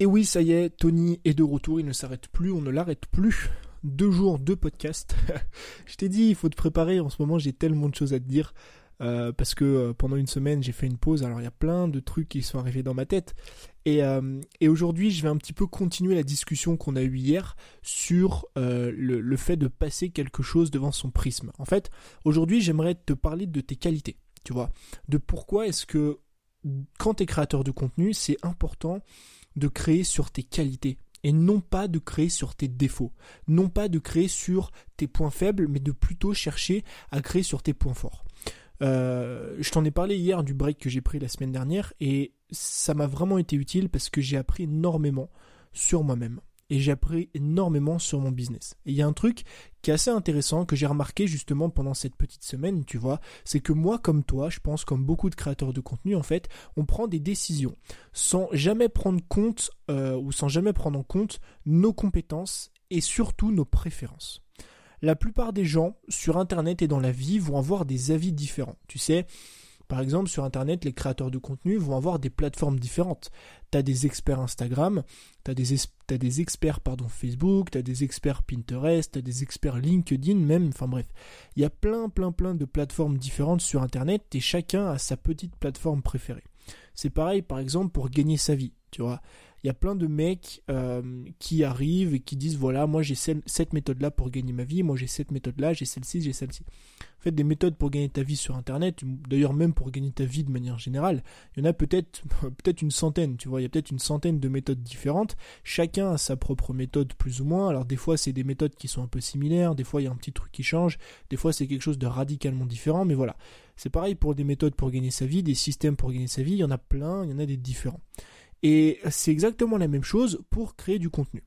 Et oui, ça y est, Tony est de retour, il ne s'arrête plus, on ne l'arrête plus. Deux jours, deux podcasts. je t'ai dit, il faut te préparer, en ce moment j'ai tellement de choses à te dire. Euh, parce que euh, pendant une semaine j'ai fait une pause, alors il y a plein de trucs qui sont arrivés dans ma tête. Et, euh, et aujourd'hui je vais un petit peu continuer la discussion qu'on a eue hier sur le, le fait de passer quelque chose devant son prisme. En fait, aujourd'hui j'aimerais te parler de tes qualités, tu vois, de pourquoi est-ce que quand tu es créateur de contenu, c'est important de créer sur tes qualités et non pas de créer sur tes défauts, non pas de créer sur tes points faibles, mais de plutôt chercher à créer sur tes points forts. Euh, je t'en ai parlé hier du break que j'ai pris la semaine dernière et ça m'a vraiment été utile parce que j'ai appris énormément sur moi-même et j'ai appris énormément sur mon business. Et il y a un truc qui est assez intéressant que j'ai remarqué justement pendant cette petite semaine, tu vois, c'est que moi comme toi, je pense comme beaucoup de créateurs de contenu en fait, on prend des décisions sans jamais prendre compte euh, ou sans jamais prendre en compte nos compétences et surtout nos préférences. La plupart des gens sur internet et dans la vie vont avoir des avis différents. Tu sais, par exemple, sur Internet, les créateurs de contenu vont avoir des plateformes différentes. Tu des experts Instagram, tu as des, experts Facebook, tu des experts Pinterest, tu des experts LinkedIn même, enfin bref. Il y a plein, plein, plein de plateformes différentes sur Internet et chacun a sa petite plateforme préférée. C'est pareil, par exemple, pour gagner sa vie, tu vois il y a plein de mecs euh, qui arrivent et qui disent voilà, moi j'ai cette méthode-là pour gagner ma vie, moi j'ai cette méthode-là, j'ai celle-ci, j'ai celle-ci. En fait, des méthodes pour gagner ta vie sur Internet, d'ailleurs même pour gagner ta vie de manière générale, il y en a peut-être peut-être une centaine, tu vois, il y a peut-être une centaine de méthodes différentes. Chacun a sa propre méthode plus ou moins. Alors des fois c'est des méthodes qui sont un peu similaires, des fois il y a un petit truc qui change, des fois c'est quelque chose de radicalement différent, mais voilà. C'est pareil pour des méthodes pour gagner sa vie, des systèmes pour gagner sa vie, il y en a plein, il y en a des différents. Et c'est exactement la même chose pour créer du contenu.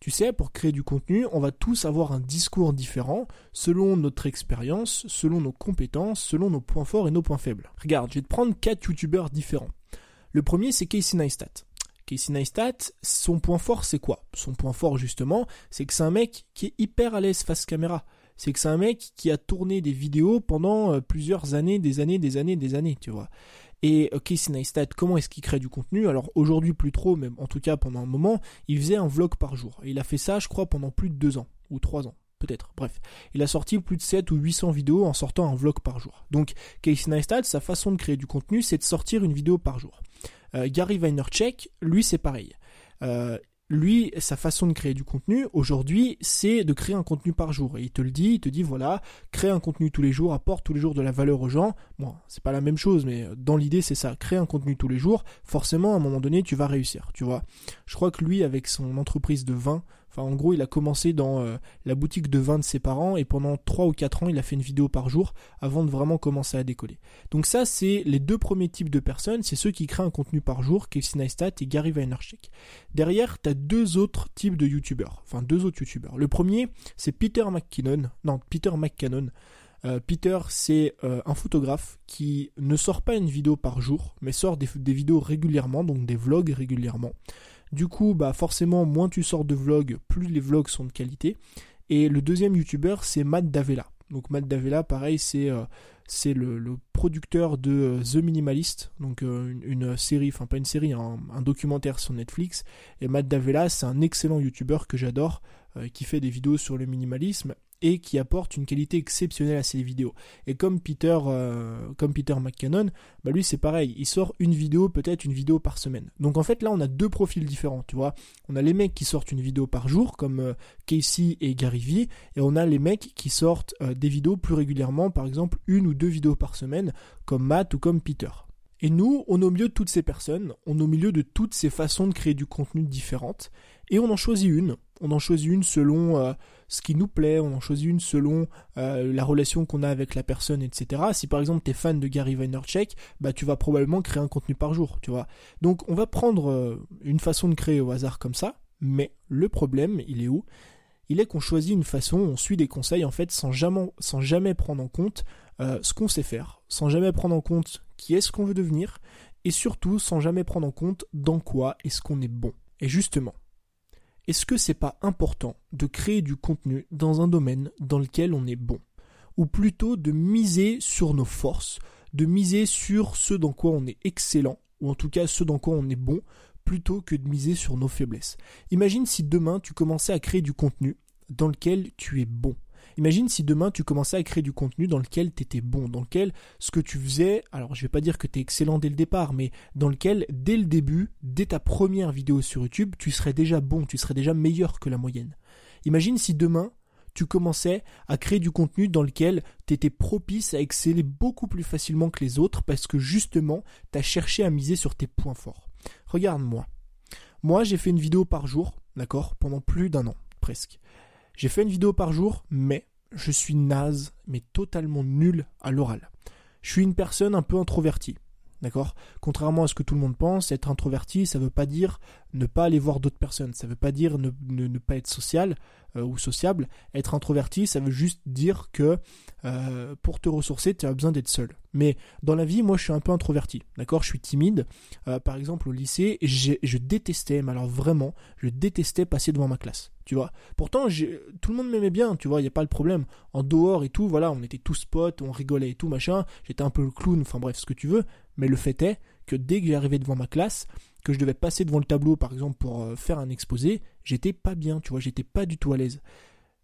Tu sais, pour créer du contenu, on va tous avoir un discours différent selon notre expérience, selon nos compétences, selon nos points forts et nos points faibles. Regarde, je vais te prendre quatre youtubeurs différents. Le premier, c'est Casey Neistat. Casey Neistat, son point fort, c'est quoi? Son point fort, justement, c'est que c'est un mec qui est hyper à l'aise face caméra. C'est que c'est un mec qui a tourné des vidéos pendant euh, plusieurs années, des années, des années, des années, tu vois. Et Casey Neistat, comment est-ce qu'il crée du contenu? Alors aujourd'hui plus trop, mais en tout cas pendant un moment, il faisait un vlog par jour. Et il a fait ça, je crois, pendant plus de deux ans ou trois ans peut-être. Bref, il a sorti plus de 7 ou 800 vidéos en sortant un vlog par jour. Donc Casey Neistat, sa façon de créer du contenu, c'est de sortir une vidéo par jour. Euh, Gary Vaynerchuk, lui, c'est pareil. Euh, lui, sa façon de créer du contenu aujourd'hui, c'est de créer un contenu par jour. Et il te le dit, il te dit voilà, crée un contenu tous les jours, apporte tous les jours de la valeur aux gens. Bon, c'est pas la même chose, mais dans l'idée, c'est ça. Crée un contenu tous les jours. Forcément, à un moment donné, tu vas réussir. Tu vois. Je crois que lui, avec son entreprise de vin, en gros, il a commencé dans euh, la boutique de vin de ses parents et pendant 3 ou 4 ans, il a fait une vidéo par jour avant de vraiment commencer à décoller. Donc ça, c'est les deux premiers types de personnes, c'est ceux qui créent un contenu par jour, Casey Neistat et Gary Vaynerchuk. Derrière, tu as deux autres types de youtubeurs, enfin deux autres youtubeurs. Le premier, c'est Peter McKinnon, non, Peter McCannon. Euh, Peter, c'est euh, un photographe qui ne sort pas une vidéo par jour, mais sort des, des vidéos régulièrement, donc des vlogs régulièrement. Du coup, bah forcément, moins tu sors de vlogs, plus les vlogs sont de qualité. Et le deuxième youtubeur, c'est Matt Davella. Donc Matt Davella, pareil, c'est euh, le, producteur de euh, The Minimalist, donc euh, une, série, enfin pas une série, un, documentaire sur Netflix. Et Matt Davella, c'est un excellent youtubeur que j'adore, qui fait des vidéos sur le minimalisme et qui apporte une qualité exceptionnelle à ses vidéos. Et comme Peter, euh, comme Peter McCannon, bah lui c'est pareil, il sort une vidéo, peut-être une vidéo par semaine. Donc en fait là on a deux profils différents, tu vois. On a les mecs qui sortent une vidéo par jour, comme euh, Casey et Gary Vee, et on a les mecs qui sortent euh, des vidéos plus régulièrement, par exemple une ou deux vidéos par semaine, comme Matt ou comme Peter. Et nous, on est au milieu de toutes ces personnes, on est au milieu de toutes ces façons de créer du contenu différentes, et on en choisit une. On en choisit une selon ce qui nous plaît, on en choisit une selon euh, la relation qu'on a avec la personne, etc. Si par exemple tu es fan de Gary Vaynerchuk, bah tu vas probablement créer un contenu par jour, tu vois. Donc on va prendre euh, une façon de créer au hasard comme ça, mais le problème, il est où? Il est qu'on choisit une façon, on suit des conseils en fait sans jamais, sans jamais prendre en compte euh, ce qu'on sait faire, sans jamais prendre en compte qui est-ce qu'on veut devenir, et surtout sans jamais prendre en compte dans quoi est-ce qu'on est bon. Et justement, est-ce que c'est pas important de créer du contenu dans un domaine dans lequel on est bon? Ou plutôt de miser sur nos forces, de miser sur ce dans quoi on est excellent, ou en tout cas ce dans quoi on est bon, plutôt que de miser sur nos faiblesses? Imagine si demain tu commençais à créer du contenu dans lequel tu es bon. Imagine si demain tu commençais à créer du contenu dans lequel tu étais bon, dans lequel ce que tu faisais, alors je vais pas dire que tu es excellent dès le départ, mais dans lequel dès le début, dès ta première vidéo sur YouTube, tu serais déjà bon, tu serais déjà meilleur que la moyenne. Imagine si demain tu commençais à créer du contenu dans lequel tu étais propice à exceller beaucoup plus facilement que les autres parce que justement tu as cherché à miser sur tes points forts. Regarde-moi. Moi, j'ai fait une vidéo par jour, d'accord, pendant plus d'un an, presque. J'ai fait une vidéo par jour, mais je suis naze, mais totalement nul à l'oral. Je suis une personne un peu introvertie. D'accord? Contrairement à ce que tout le monde pense, être introverti, ça ne veut pas dire ne pas aller voir d'autres personnes. Ça ne veut pas dire ne, ne, pas être social euh, ou sociable. Être introverti, ça veut juste dire que euh, pour te ressourcer, tu as besoin d'être seul. Mais dans la vie, moi, je suis un peu introverti. D'accord? Je suis timide. Euh, par exemple, au lycée, je détestais, mais alors vraiment, je détestais passer devant ma classe. Tu vois Pourtant, tout le monde m'aimait bien, tu vois, il n'y a pas le problème. En dehors et tout, voilà, on était tous potes, on rigolait et tout, machin. J'étais un peu le clown, enfin bref, ce que tu veux. Mais le fait est que dès que j'arrivais devant ma classe, que je devais passer devant le tableau par exemple pour euh, faire un exposé, j'étais pas bien, tu vois, j'étais pas du tout à l'aise.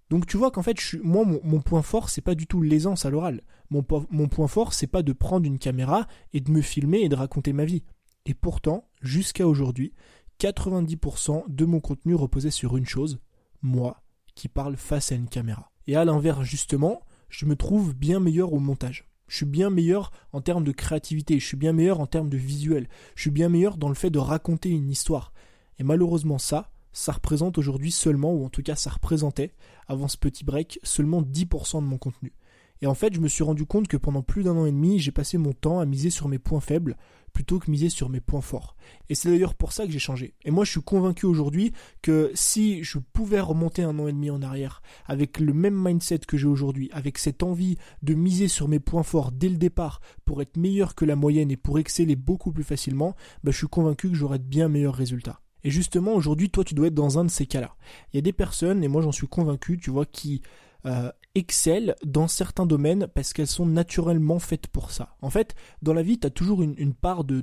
Donc tu vois qu'en fait, je moi, mon, point fort, c'est pas du tout l'aisance à l'oral. Mon, mon point fort, c'est pas de prendre une caméra et de me filmer et de raconter ma vie. Et pourtant, jusqu'à aujourd'hui, 90% de mon contenu reposait sur une chose, moi, qui parle face à une caméra. Et à l'inverse, justement, je me trouve bien meilleur au montage. Je suis bien meilleur en termes de créativité, je suis bien meilleur en termes de visuel, je suis bien meilleur dans le fait de raconter une histoire. Et malheureusement ça, ça représente aujourd'hui seulement, ou en tout cas ça représentait, avant ce petit break, seulement 10% de mon contenu. Et en fait, je me suis rendu compte que pendant plus d'un an et demi, j'ai passé mon temps à miser sur mes points faibles plutôt que miser sur mes points forts. Et c'est d'ailleurs pour ça que j'ai changé. Et moi, je suis convaincu aujourd'hui que si je pouvais remonter un an et demi en arrière avec le même mindset que j'ai aujourd'hui, avec cette envie de miser sur mes points forts dès le départ pour être meilleur que la moyenne et pour exceller beaucoup plus facilement, bah, je suis convaincu que j'aurais de bien meilleurs résultats. Et justement, aujourd'hui, toi, tu dois être dans un de ces cas-là. Il y a des personnes, et moi j'en suis convaincu, tu vois, qui euh, excellent dans certains domaines parce qu'elles sont naturellement faites pour ça. En fait, dans la vie, tu as toujours une, part de,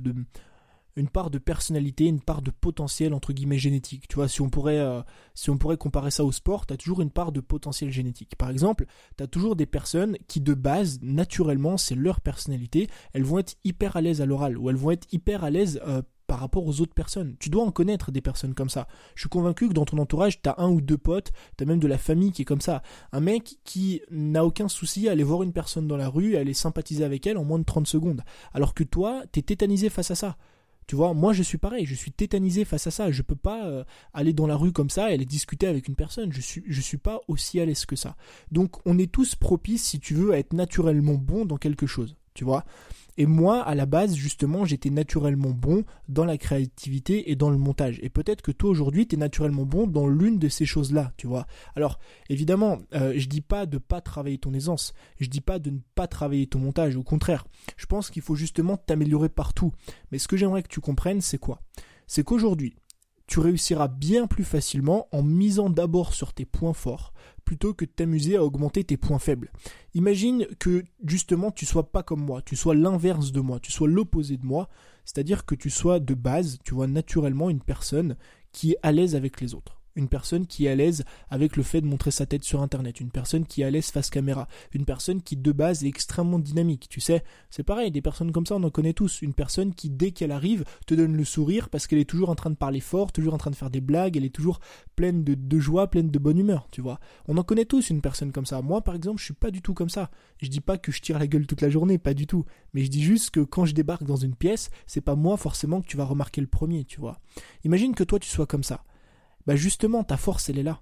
une part de personnalité, une part de potentiel entre guillemets génétique. Tu vois, si on pourrait, euh, si on pourrait comparer ça au sport, tu as toujours une part de potentiel génétique. Par exemple, tu as toujours des personnes qui de base, naturellement, c'est leur personnalité, elles vont être hyper à l'aise à l'oral ou elles vont être hyper à l'aise euh, par rapport aux autres personnes. Tu dois en connaître des personnes comme ça. Je suis convaincu que dans ton entourage, tu as un ou deux potes, tu as même de la famille qui est comme ça. Un mec qui n'a aucun souci à aller voir une personne dans la rue et aller sympathiser avec elle en moins de 30 secondes. Alors que toi, tu es tétanisé face à ça. Tu vois, moi je suis pareil, je suis tétanisé face à ça. Je peux pas euh, aller dans la rue comme ça et aller discuter avec une personne. Je suis, je suis pas aussi à l'aise que ça. Donc on est tous propices, si tu veux, à être naturellement bon dans quelque chose. Tu vois et moi, à la base, justement, j'étais naturellement bon dans la créativité et dans le montage. Et peut-être que toi, aujourd'hui, tu es naturellement bon dans l'une de ces choses-là, tu vois. Alors, évidemment, euh, je dis pas de pas travailler ton aisance. Je dis pas de ne pas travailler ton montage. Au contraire, je pense qu'il faut justement t'améliorer partout. Mais ce que j'aimerais que tu comprennes, c'est quoi? C'est qu'aujourd'hui, tu réussiras bien plus facilement en misant d'abord sur tes points forts plutôt que de t'amuser à augmenter tes points faibles. Imagine que justement tu sois pas comme moi, tu sois l'inverse de moi, tu sois l'opposé de moi, c'est-à-dire que tu sois de base, tu vois naturellement une personne qui est à l'aise avec les autres une personne qui est à l'aise avec le fait de montrer sa tête sur internet, une personne qui est à l'aise face caméra, une personne qui de base est extrêmement dynamique, tu sais, c'est pareil, des personnes comme ça on en connaît tous, une personne qui dès qu'elle arrive te donne le sourire parce qu'elle est toujours en train de parler fort, toujours en train de faire des blagues, elle est toujours pleine de, joie, pleine de bonne humeur, tu vois. On en connaît tous une personne comme ça. Moi par exemple, je suis pas du tout comme ça. Je dis pas que je tire la gueule toute la journée, pas du tout, mais je dis juste que quand je débarque dans une pièce, c'est pas moi forcément que tu vas remarquer le premier, tu vois. Imagine que toi tu sois comme ça bah justement, ta force, elle est là.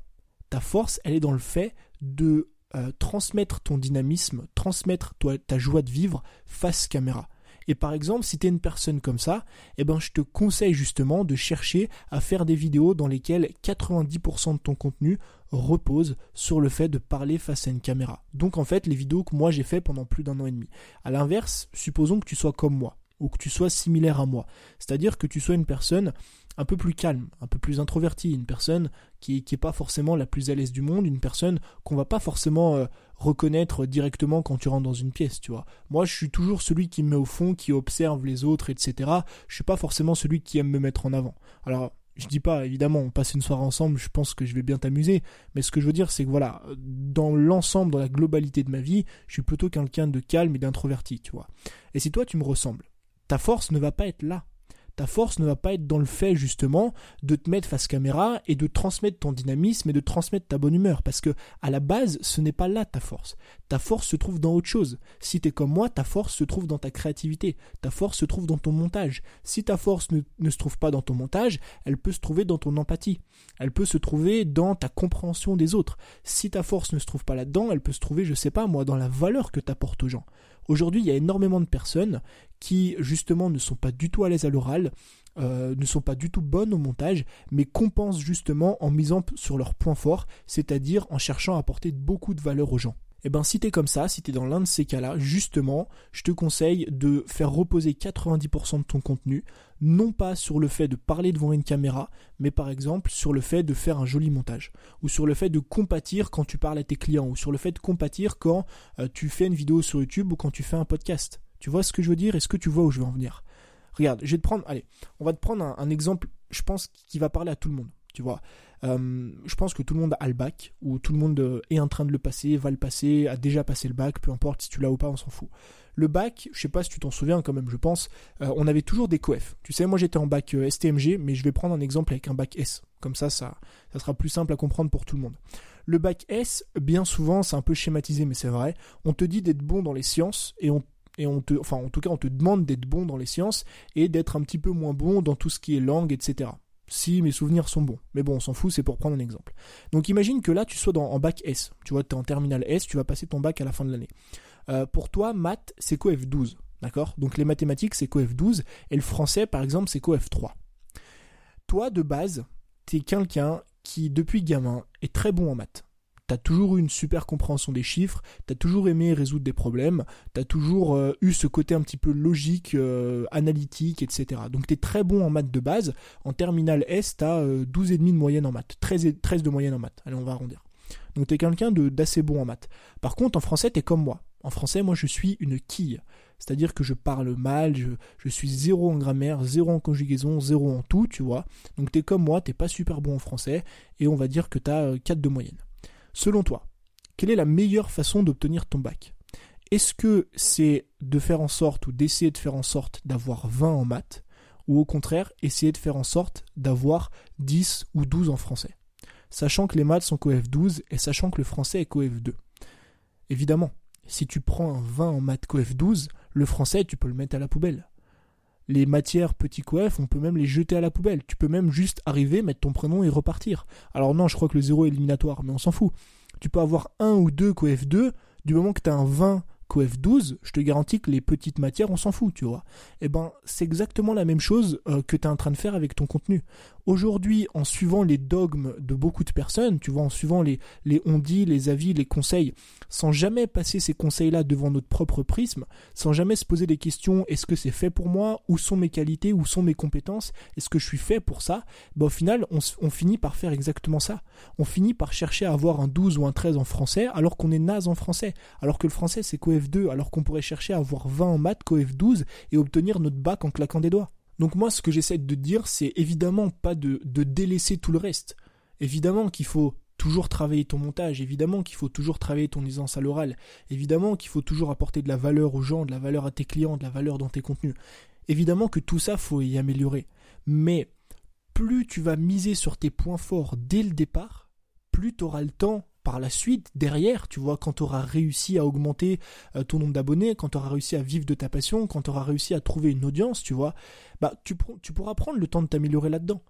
Ta force, elle est dans le fait de euh, transmettre ton dynamisme, transmettre ta joie de vivre face caméra. Et par exemple, si tu es une personne comme ça, eh ben, je te conseille justement de chercher à faire des vidéos dans lesquelles 90% de ton contenu repose sur le fait de parler face à une caméra. Donc en fait, les vidéos que moi j'ai fait pendant plus d'un an et demi. À l'inverse, supposons que tu sois comme moi. Ou que tu sois similaire à moi. C'est-à-dire que tu sois une personne un peu plus calme, un peu plus introvertie, une personne qui n'est pas forcément la plus à l'aise du monde, une personne qu'on va pas forcément euh, reconnaître directement quand tu rentres dans une pièce, tu vois. Moi, je suis toujours celui qui me met au fond, qui observe les autres, etc. Je suis pas forcément celui qui aime me mettre en avant. Alors, je dis pas, évidemment, on passe une soirée ensemble, je pense que je vais bien t'amuser, mais ce que je veux dire, c'est que voilà, dans l'ensemble, dans la globalité de ma vie, je suis plutôt quelqu'un de calme et d'introverti, tu vois. Et si toi, tu me ressembles, ta force ne va pas être là. Ta force ne va pas être dans le fait justement de te mettre face caméra et de transmettre ton dynamisme et de transmettre ta bonne humeur parce que à la base ce n'est pas là ta force. Ta force se trouve dans autre chose. Si tu es comme moi, ta force se trouve dans ta créativité, ta force se trouve dans ton montage. Si ta force ne, se trouve pas dans ton montage, elle peut se trouver dans ton empathie. Elle peut se trouver dans ta compréhension des autres. Si ta force ne se trouve pas là-dedans, elle peut se trouver, je sais pas moi, dans la valeur que tu apportes aux gens. Aujourd'hui, il y a énormément de personnes qui justement ne sont pas du tout à l'aise à l'oral, euh, ne sont pas du tout bonnes au montage, mais compensent justement en misant sur leurs points forts, c'est-à-dire en cherchant à apporter beaucoup de valeur aux gens. Et eh ben si t'es comme ça, si t'es dans l'un de ces cas-là, justement, je te conseille de faire reposer 90% de ton contenu, non pas sur le fait de parler devant une caméra, mais par exemple sur le fait de faire un joli montage, ou sur le fait de compatir quand tu parles à tes clients, ou sur le fait de compatir quand euh, tu fais une vidéo sur YouTube ou quand tu fais un podcast. Tu vois ce que je veux dire Est-ce que tu vois où je veux en venir Regarde, je vais te prendre, allez, on va te prendre un, exemple, je pense, qui va parler à tout le monde. Tu vois, euh, je pense que tout le monde a le bac, ou tout le monde euh, est en train de le passer, va le passer, a déjà passé le bac, peu importe si tu l'as ou pas, on s'en fout. Le bac, je sais pas si tu t'en souviens quand même, je pense, euh, on avait toujours des coefs. Tu sais, moi j'étais en bac STMG, mais je vais prendre un exemple avec un bac S. Comme ça, ça, ça sera plus simple à comprendre pour tout le monde. Le bac S, bien souvent, c'est un peu schématisé, mais c'est vrai. On te dit d'être bon dans les sciences et on et on te, enfin en tout cas on te demande d'être bon dans les sciences et d'être un petit peu moins bon dans tout ce qui est langue, etc. Si mes souvenirs sont bons. Mais bon, on s'en fout, c'est pour prendre un exemple. Donc imagine que là tu sois en bac S. Tu vois, tu es en terminale S, tu vas passer ton bac à la fin de l'année. Euh, pour toi, maths, c'est coef 12. D'accord? Donc les mathématiques, c'est coef 12. Et le français, par exemple, c'est coef 3. Toi, de base, tu es quelqu'un qui, depuis gamin, est très bon en maths t'as toujours eu une super compréhension des chiffres, t'as toujours aimé résoudre des problèmes, t'as toujours euh, eu ce côté un petit peu logique, euh, analytique, etc. Donc t'es très bon en maths de base. En terminale S, t'as euh, 12,5 de moyenne en maths, 13, 13 de moyenne en maths. Allez, on va arrondir. Donc t'es quelqu'un d'assez bon en maths. Par contre, en français, t'es comme moi. En français, moi, je suis une quille. C'est-à-dire que je parle mal, je, je, suis zéro en grammaire, zéro en conjugaison, zéro en tout, tu vois. Donc t'es comme moi, t'es pas super bon en français, et on va dire que t'as 4 euh, de moyenne. Selon toi, quelle est la meilleure façon d'obtenir ton bac? Est-ce que c'est de faire en sorte ou d'essayer de faire en sorte d'avoir 20 en maths ou au contraire essayer de faire en sorte d'avoir 10 ou 12 en français? Sachant que les maths sont coef 12 et sachant que le français est coef 2. Évidemment, si tu prends un 20 en maths coef 12, le français tu peux le mettre à la poubelle les matières petits coef, on peut même les jeter à la poubelle. Tu peux même juste arriver, mettre ton prénom et repartir. Alors non, je crois que le zéro est éliminatoire, mais on s'en fout. Tu peux avoir un ou deux coef 2, du moment que tu as un 20 coef 12, je te garantis que les petites matières, on s'en fout, tu vois. Eh ben, c'est exactement la même chose euh, que tu es en train de faire avec ton contenu. Aujourd'hui, en suivant les dogmes de beaucoup de personnes, tu vois, en suivant les, les on-dit, les avis, les conseils, sans jamais passer ces conseils-là devant notre propre prisme, sans jamais se poser des questions, est-ce que c'est fait pour moi, où sont mes qualités, où sont mes compétences, est-ce que je suis fait pour ça, ben, au final, on, on finit par faire exactement ça. On finit par chercher à avoir un 12 ou un 13 en français, alors qu'on est naze en français, alors que le français c'est coef 2, alors qu'on pourrait chercher à avoir 20 en maths, coef 12, et obtenir notre bac en claquant des doigts. Donc moi, ce que j'essaie de dire, c'est évidemment pas de, délaisser tout le reste. Évidemment qu'il faut toujours travailler ton montage, évidemment qu'il faut toujours travailler ton aisance à l'oral, évidemment qu'il faut toujours apporter de la valeur aux gens, de la valeur à tes clients, de la valeur dans tes contenus. Évidemment que tout ça, faut y améliorer. Mais plus tu vas miser sur tes points forts dès le départ, plus tu auras le temps par la suite, derrière, tu vois, quand tu auras réussi à augmenter euh, ton nombre d'abonnés, quand tu auras réussi à vivre de ta passion, quand tu auras réussi à trouver une audience, tu vois, bah tu, pourras prendre le temps de t'améliorer là-dedans.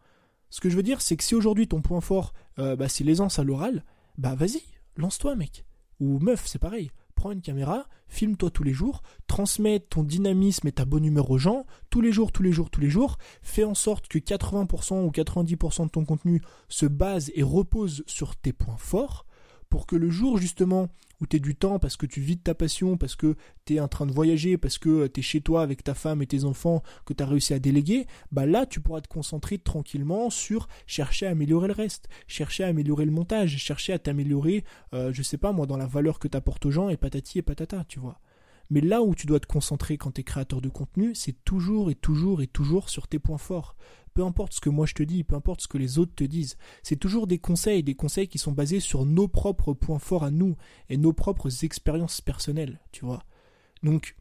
Ce que je veux dire, c'est que si aujourd'hui ton point fort, euh, bah, c'est l'aisance à l'oral, bah vas-y, lance-toi mec. Ou meuf, c'est pareil. Prends une caméra, filme-toi tous les jours, transmets ton dynamisme et ta bonne humeur aux gens, tous les jours, tous les jours, tous les jours, fais en sorte que 80% ou 90% de ton contenu se base et repose sur tes points forts, pour que le jour justement où tu du temps parce que tu vis de ta passion, parce que tu es en train de voyager, parce que tu es chez toi avec ta femme et tes enfants, que tu as réussi à déléguer, bah là tu pourras te concentrer tranquillement sur chercher à améliorer le reste, chercher à améliorer le montage, chercher à t'améliorer, euh, je sais pas moi, dans la valeur que tu apportes aux gens et patati et patata, tu vois. Mais là où tu dois te concentrer quand tu es créateur de contenu, c'est toujours et toujours et toujours sur tes points forts. Peu importe ce que moi je te dis, peu importe ce que les autres te disent, c'est toujours des conseils, des conseils qui sont basés sur nos propres points forts à nous et nos propres expériences personnelles, tu vois. Donc,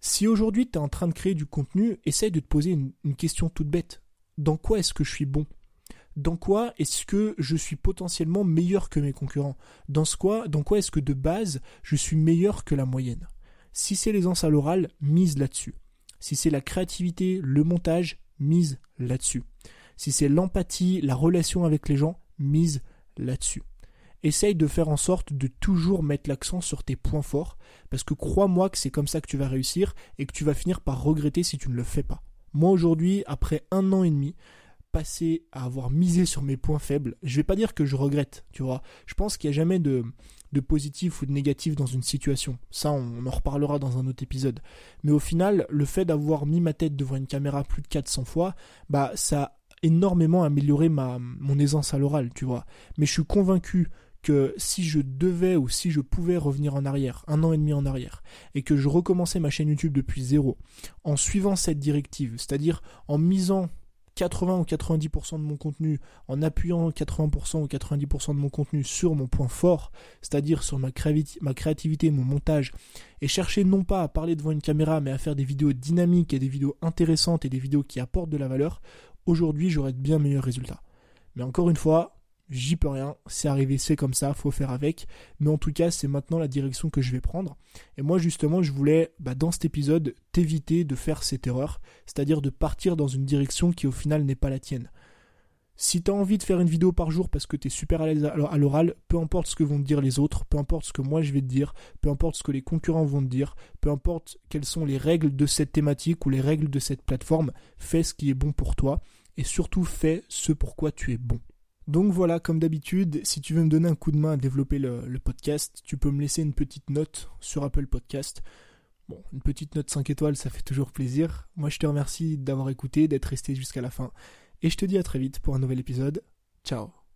si aujourd'hui tu es en train de créer du contenu, essaye de te poser une, question toute bête. Dans quoi est-ce que je suis bon? Dans quoi est-ce que je suis potentiellement meilleur que mes concurrents? Dans, quoi, dans quoi est-ce que de base je suis meilleur que la moyenne? Si c'est l'aisance à l'oral, mise là-dessus. Si c'est la créativité, le montage, mise là-dessus. Si c'est l'empathie, la relation avec les gens, mise là-dessus. Essaye de faire en sorte de toujours mettre l'accent sur tes points forts, parce que crois-moi que c'est comme ça que tu vas réussir et que tu vas finir par regretter si tu ne le fais pas. Moi aujourd'hui, après un an et demi, passé à avoir misé sur mes points faibles, je vais pas dire que je regrette, tu vois. Je pense qu'il n'y a jamais de, de positif ou de négatif dans une situation. Ça, on en reparlera dans un autre épisode. Mais au final, le fait d'avoir mis ma tête devant une caméra plus de 400 fois, bah, ça a énormément amélioré ma, mon aisance à l'oral, tu vois. Mais je suis convaincu que si je devais ou si je pouvais revenir en arrière, un an et demi en arrière, et que je recommençais ma chaîne YouTube depuis zéro, en suivant cette directive, c'est-à-dire en misant 80 ou 90% de mon contenu en appuyant 80% ou 90% de mon contenu sur mon point fort, c'est-à-dire sur ma, créativité, mon montage, et chercher non pas à parler devant une caméra, mais à faire des vidéos dynamiques et des vidéos intéressantes et des vidéos qui apportent de la valeur, aujourd'hui j'aurais de bien meilleurs résultats. Mais encore une fois, j'y peux rien, c'est arrivé, c'est comme ça, faut faire avec. Mais en tout cas, c'est maintenant la direction que je vais prendre. Et moi, justement, je voulais, bah, dans cet épisode, t'éviter de faire cette erreur, c'est-à-dire de partir dans une direction qui au final n'est pas la tienne. Si tu as envie de faire une vidéo par jour parce que tu es super à à l'oral, peu importe ce que vont te dire les autres, peu importe ce que moi je vais te dire, peu importe ce que les concurrents vont te dire, peu importe quelles sont les règles de cette thématique ou les règles de cette plateforme, fais ce qui est bon pour toi et surtout fais ce pour quoi tu es bon. Donc voilà, comme d'habitude, si tu veux me donner un coup de main à développer le, podcast, tu peux me laisser une petite note sur Apple Podcast. Bon, une petite note 5 étoiles, ça fait toujours plaisir. Moi, je te remercie d'avoir écouté, d'être resté jusqu'à la fin. Et je te dis à très vite pour un nouvel épisode. Ciao